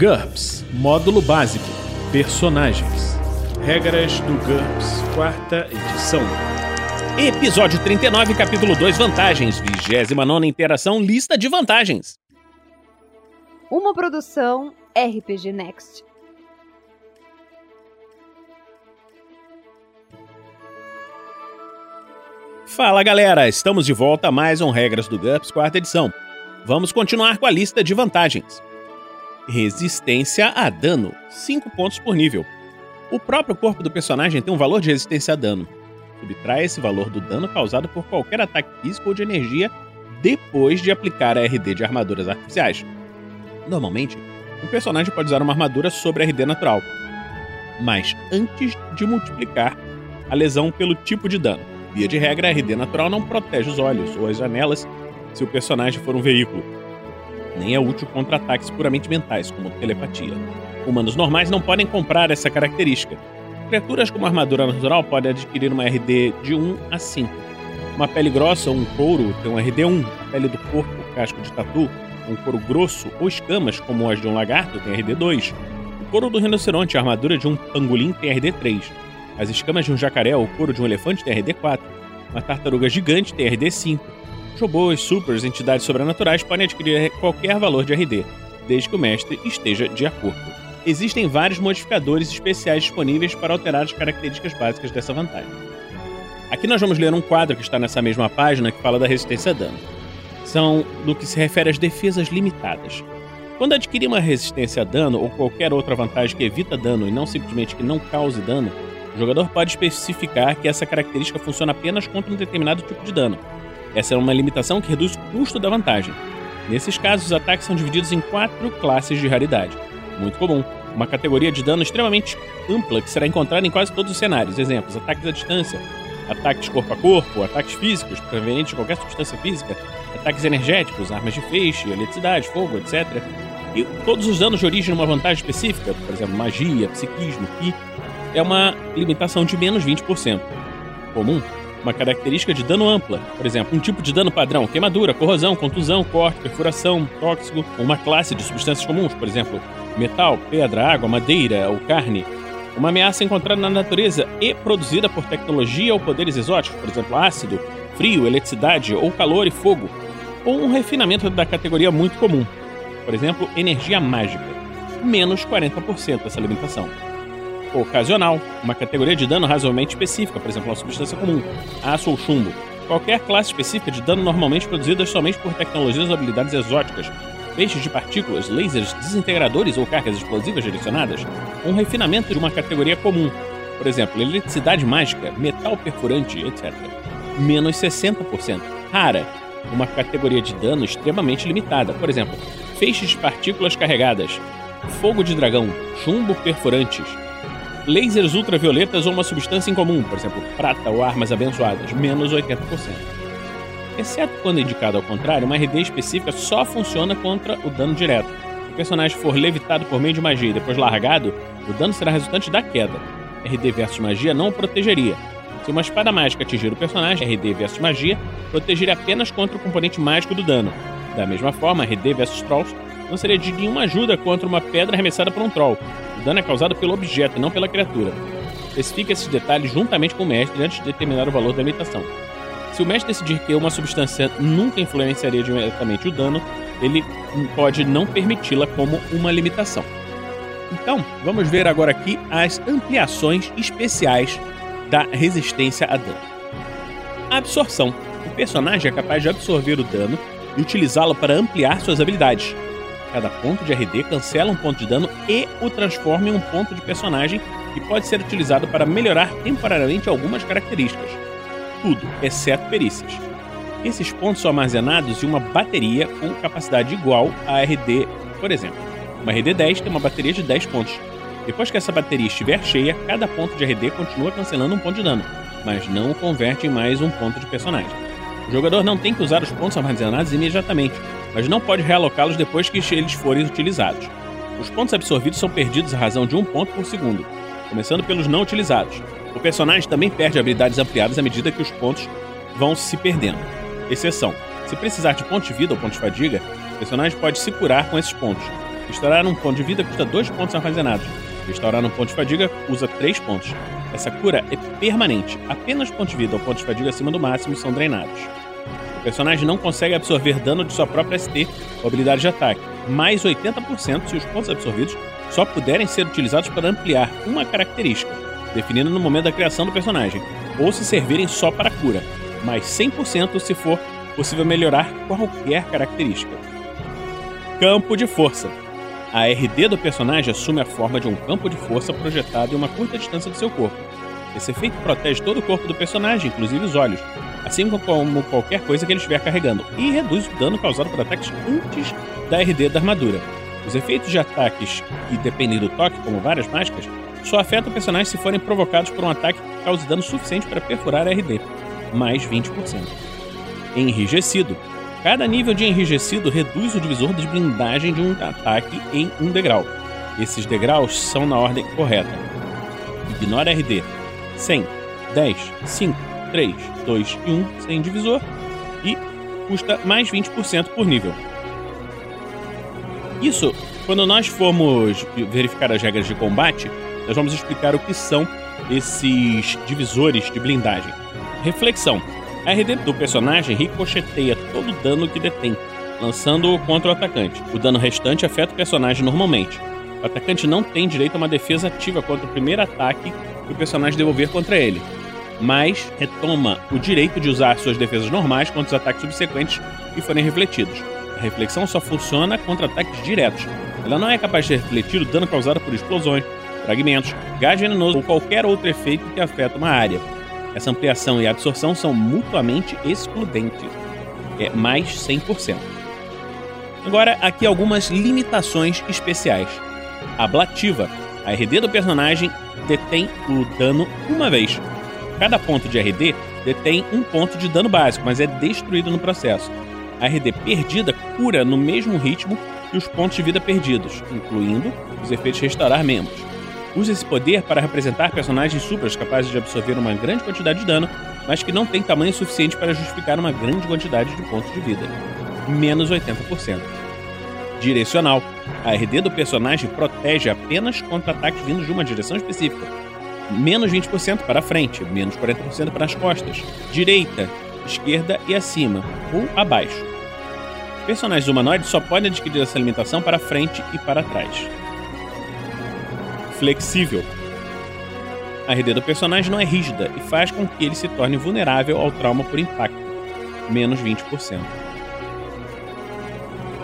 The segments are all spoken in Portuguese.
GURPS Módulo Básico Personagens Regras do GURPS, quarta edição. Episódio 39, capítulo 2 Vantagens. 29 interação Lista de vantagens. Uma produção RPG Next. Fala galera, estamos de volta a mais um Regras do GURPS, quarta edição. Vamos continuar com a lista de vantagens. Resistência a dano, 5 pontos por nível. O próprio corpo do personagem tem um valor de resistência a dano. Subtrai esse valor do dano causado por qualquer ataque físico ou de energia depois de aplicar a RD de armaduras artificiais. Normalmente, um personagem pode usar uma armadura sobre a RD natural, mas antes de multiplicar a lesão pelo tipo de dano. Via de regra, a RD natural não protege os olhos ou as janelas se o personagem for um veículo. Nem é útil contra ataques puramente mentais, como telepatia. Humanos normais não podem comprar essa característica. Criaturas com armadura natural podem adquirir uma RD de 1 a 5. Uma pele grossa ou um couro tem um RD 1. A pele do corpo, casco de tatu, um couro grosso ou escamas, como as de um lagarto, tem RD 2. O couro do rinoceronte, a armadura de um pangolim, tem RD 3. As escamas de um jacaré ou o couro de um elefante tem RD4. Uma tartaruga gigante tem RD5. Robôs, supers, entidades sobrenaturais podem adquirir qualquer valor de RD, desde que o mestre esteja de acordo. Existem vários modificadores especiais disponíveis para alterar as características básicas dessa vantagem. Aqui nós vamos ler um quadro que está nessa mesma página que fala da resistência a dano. São do que se refere às defesas limitadas. Quando adquirir uma resistência a dano ou qualquer outra vantagem que evita dano e não simplesmente que não cause dano, o jogador pode especificar que essa característica funciona apenas contra um determinado tipo de dano. Essa é uma limitação que reduz o custo da vantagem. Nesses casos, os ataques são divididos em quatro classes de raridade. Muito comum. Uma categoria de dano extremamente ampla que será encontrada em quase todos os cenários. Exemplos: ataques à distância, ataques corpo a corpo, ataques físicos, provenientes de qualquer substância física, ataques energéticos, armas de feixe, eletricidade, fogo, etc. E todos os danos de origem numa vantagem específica, por exemplo, magia, psiquismo, ki, é uma limitação de menos 20%. Comum, uma característica de dano ampla, por exemplo, um tipo de dano padrão, queimadura, corrosão, contusão, corte, perfuração, tóxico, uma classe de substâncias comuns, por exemplo, metal, pedra, água, madeira ou carne, uma ameaça encontrada na natureza e produzida por tecnologia ou poderes exóticos, por exemplo, ácido, frio, eletricidade ou calor e fogo, ou um refinamento da categoria muito comum, por exemplo, energia mágica, menos 40% essa limitação ocasional, uma categoria de dano razoavelmente específica, por exemplo, uma substância comum, aço ou chumbo. Qualquer classe específica de dano normalmente produzida somente por tecnologias ou habilidades exóticas, feixes de partículas, lasers, desintegradores ou cargas explosivas direcionadas, um refinamento de uma categoria comum, por exemplo, eletricidade mágica, metal perfurante, etc. Menos 60%. Rara, uma categoria de dano extremamente limitada, por exemplo, feixes de partículas carregadas, fogo de dragão, chumbo perfurantes, lasers ultravioletas ou uma substância incomum, por exemplo, prata ou armas abençoadas, menos 80%. Exceto quando indicado ao contrário, uma RD específica só funciona contra o dano direto. Se o personagem for levitado por meio de magia e depois largado, o dano será resultante da queda. RD versus magia não o protegeria. Se uma espada mágica atingir o personagem, RD versus magia protegeria apenas contra o componente mágico do dano. Da mesma forma, RD versus Trolls não seria de nenhuma ajuda contra uma pedra arremessada por um Troll, o dano é causado pelo objeto não pela criatura. Especifique esses detalhes juntamente com o mestre antes de determinar o valor da limitação. Se o mestre decidir que uma substância nunca influenciaria diretamente o dano, ele pode não permiti-la como uma limitação. Então, vamos ver agora aqui as ampliações especiais da resistência a dano. A absorção. O personagem é capaz de absorver o dano e utilizá-lo para ampliar suas habilidades, Cada ponto de RD cancela um ponto de dano e o transforma em um ponto de personagem que pode ser utilizado para melhorar temporariamente algumas características. Tudo, exceto perícias. Esses pontos são armazenados em uma bateria com capacidade igual à RD, por exemplo. Uma RD 10 tem uma bateria de 10 pontos. Depois que essa bateria estiver cheia, cada ponto de RD continua cancelando um ponto de dano, mas não o converte em mais um ponto de personagem. O jogador não tem que usar os pontos armazenados imediatamente, mas não pode realocá-los depois que eles forem utilizados. Os pontos absorvidos são perdidos à razão de um ponto por segundo, começando pelos não utilizados. O personagem também perde habilidades ampliadas à medida que os pontos vão se perdendo. Exceção: se precisar de ponto de vida ou ponto de fadiga, o personagem pode se curar com esses pontos. Restaurar um ponto de vida custa 2 pontos armazenados. Restaurar um ponto de fadiga usa 3 pontos. Essa cura é permanente. Apenas pontos de vida ou pontos de fadiga acima do máximo são drenados. O personagem não consegue absorver dano de sua própria ST ou habilidade de ataque, mais 80% se os pontos absorvidos só puderem ser utilizados para ampliar uma característica, definida no momento da criação do personagem, ou se servirem só para cura, mais 100% se for possível melhorar qualquer característica. Campo de força. A RD do personagem assume a forma de um campo de força projetado em uma curta distância do seu corpo. Esse efeito protege todo o corpo do personagem, inclusive os olhos, assim como qualquer coisa que ele estiver carregando, e reduz o dano causado por ataques antes da RD da armadura. Os efeitos de ataques que dependem do toque, como várias mágicas, só afetam o personagem se forem provocados por um ataque que cause dano suficiente para perfurar a RD, mais 20%. Enrijecido. Cada nível de enrijecido reduz o divisor de blindagem de um ataque em um degrau. Esses degraus são na ordem correta. Ignora RD. 100, 10, 5, 3, 2 e 1 sem divisor e custa mais 20% por nível. Isso, quando nós formos verificar as regras de combate, nós vamos explicar o que são esses divisores de blindagem. Reflexão. A RD do personagem ricocheteia todo o dano que detém, lançando-o contra o atacante. O dano restante afeta o personagem normalmente. O atacante não tem direito a uma defesa ativa contra o primeiro ataque que o personagem devolver contra ele, mas retoma o direito de usar suas defesas normais contra os ataques subsequentes que forem refletidos. A reflexão só funciona contra ataques diretos. Ela não é capaz de refletir o dano causado por explosões, fragmentos, gás venenoso ou qualquer outro efeito que afeta uma área. Essa ampliação e absorção são mutuamente excludentes. É mais 100%. Agora, aqui algumas limitações especiais. Ablativa. A RD do personagem detém o dano uma vez. Cada ponto de RD detém um ponto de dano básico, mas é destruído no processo. A RD perdida cura no mesmo ritmo que os pontos de vida perdidos, incluindo os efeitos restaurar membros. Usa esse poder para representar personagens supras capazes de absorver uma grande quantidade de dano, mas que não têm tamanho suficiente para justificar uma grande quantidade de pontos de vida. Menos 80%. Direcional. A RD do personagem protege apenas contra ataques vindos de uma direção específica. Menos 20% para frente, menos 40% para as costas, direita, esquerda e acima, ou abaixo. Personagens humanoides só podem adquirir essa limitação para frente e para trás. Flexível. A RD do personagem não é rígida e faz com que ele se torne vulnerável ao trauma por impacto, menos 20%.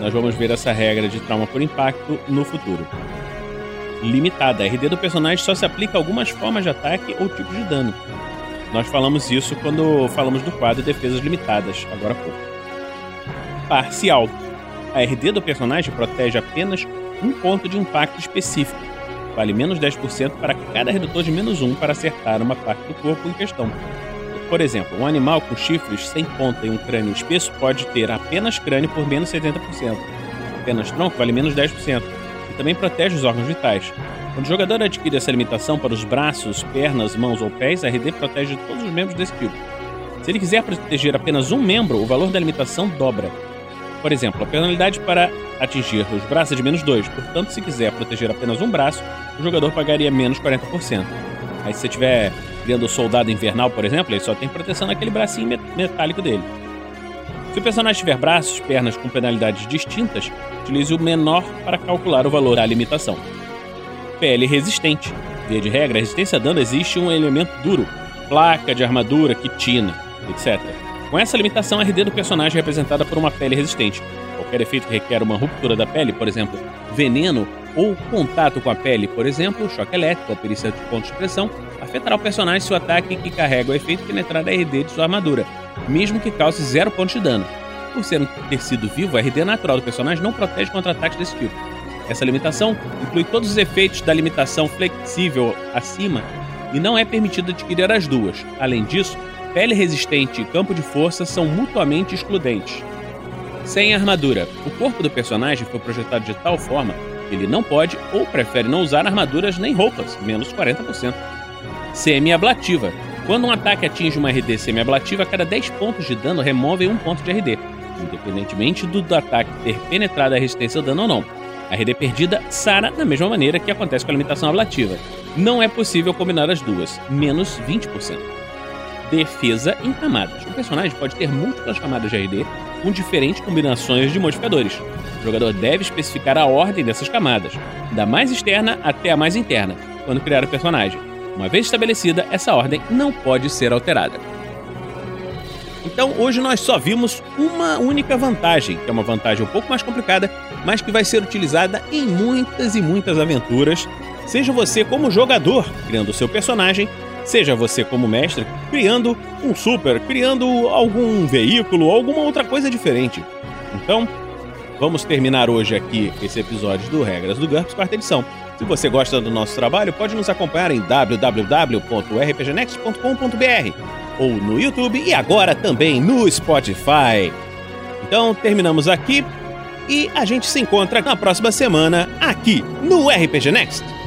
Nós vamos ver essa regra de trauma por impacto no futuro. Limitada. A RD do personagem só se aplica a algumas formas de ataque ou tipos de dano. Nós falamos isso quando falamos do quadro Defesas Limitadas, agora há pouco. Parcial. A RD do personagem protege apenas um ponto de impacto específico. Vale menos 10% para cada redutor de menos 1 para acertar uma parte do corpo em questão. Por exemplo, um animal com chifres sem ponta e um crânio espesso pode ter apenas crânio por menos 70%. Apenas tronco vale menos 10%. E também protege os órgãos vitais. Quando o jogador adquire essa limitação para os braços, pernas, mãos ou pés, a RD protege todos os membros desse tipo. Se ele quiser proteger apenas um membro, o valor da limitação dobra. Por exemplo, a penalidade para atingir os braços é de menos 2, portanto, se quiser proteger apenas um braço, o jogador pagaria menos 40%. Aí, se você estiver criando o soldado invernal, por exemplo, ele só tem proteção naquele bracinho metálico dele. Se o personagem tiver braços, pernas com penalidades distintas, utilize o menor para calcular o valor da limitação. Pele resistente. Via de regra, a resistência a dano existe um elemento duro, placa de armadura, quitina, etc. Com essa limitação, a RD do personagem é representada por uma pele resistente. Qualquer efeito que requer uma ruptura da pele, por exemplo, veneno ou contato com a pele, por exemplo, choque elétrico, perícia de pontos de pressão, afetará o personagem se o ataque que carrega o efeito penetrar a RD de sua armadura, mesmo que cause zero pontos de dano. Por ser um tecido vivo, a RD natural do personagem não protege contra ataques desse tipo. Essa limitação inclui todos os efeitos da limitação flexível acima e não é permitido adquirir as duas. Além disso, pele resistente e campo de força são mutuamente excludentes. Sem armadura, o corpo do personagem foi projetado de tal forma que ele não pode ou prefere não usar armaduras nem roupas, menos 40%. Semi-ablativa. Quando um ataque atinge uma RD semi-ablativa, cada 10 pontos de dano remove um ponto de RD, independentemente do ataque ter penetrado a resistência ao dano ou não. A RD perdida sara da mesma maneira que acontece com a limitação ablativa. Não é possível combinar as duas, menos 20%. Defesa em camadas. O personagem pode ter múltiplas camadas de RD com diferentes combinações de modificadores. O jogador deve especificar a ordem dessas camadas, da mais externa até a mais interna, quando criar o personagem. Uma vez estabelecida, essa ordem não pode ser alterada. Então, hoje nós só vimos uma única vantagem, que é uma vantagem um pouco mais complicada, mas que vai ser utilizada em muitas e muitas aventuras, seja você como jogador criando o seu personagem, seja você como mestre criando um super, criando algum veículo, alguma outra coisa diferente. Então, vamos terminar hoje aqui esse episódio do Regras do GURPS, quarta edição. Se você gosta do nosso trabalho, pode nos acompanhar em www.rpgnext.com.br ou no YouTube e agora também no Spotify. Então, terminamos aqui e a gente se encontra na próxima semana aqui no RPG Next.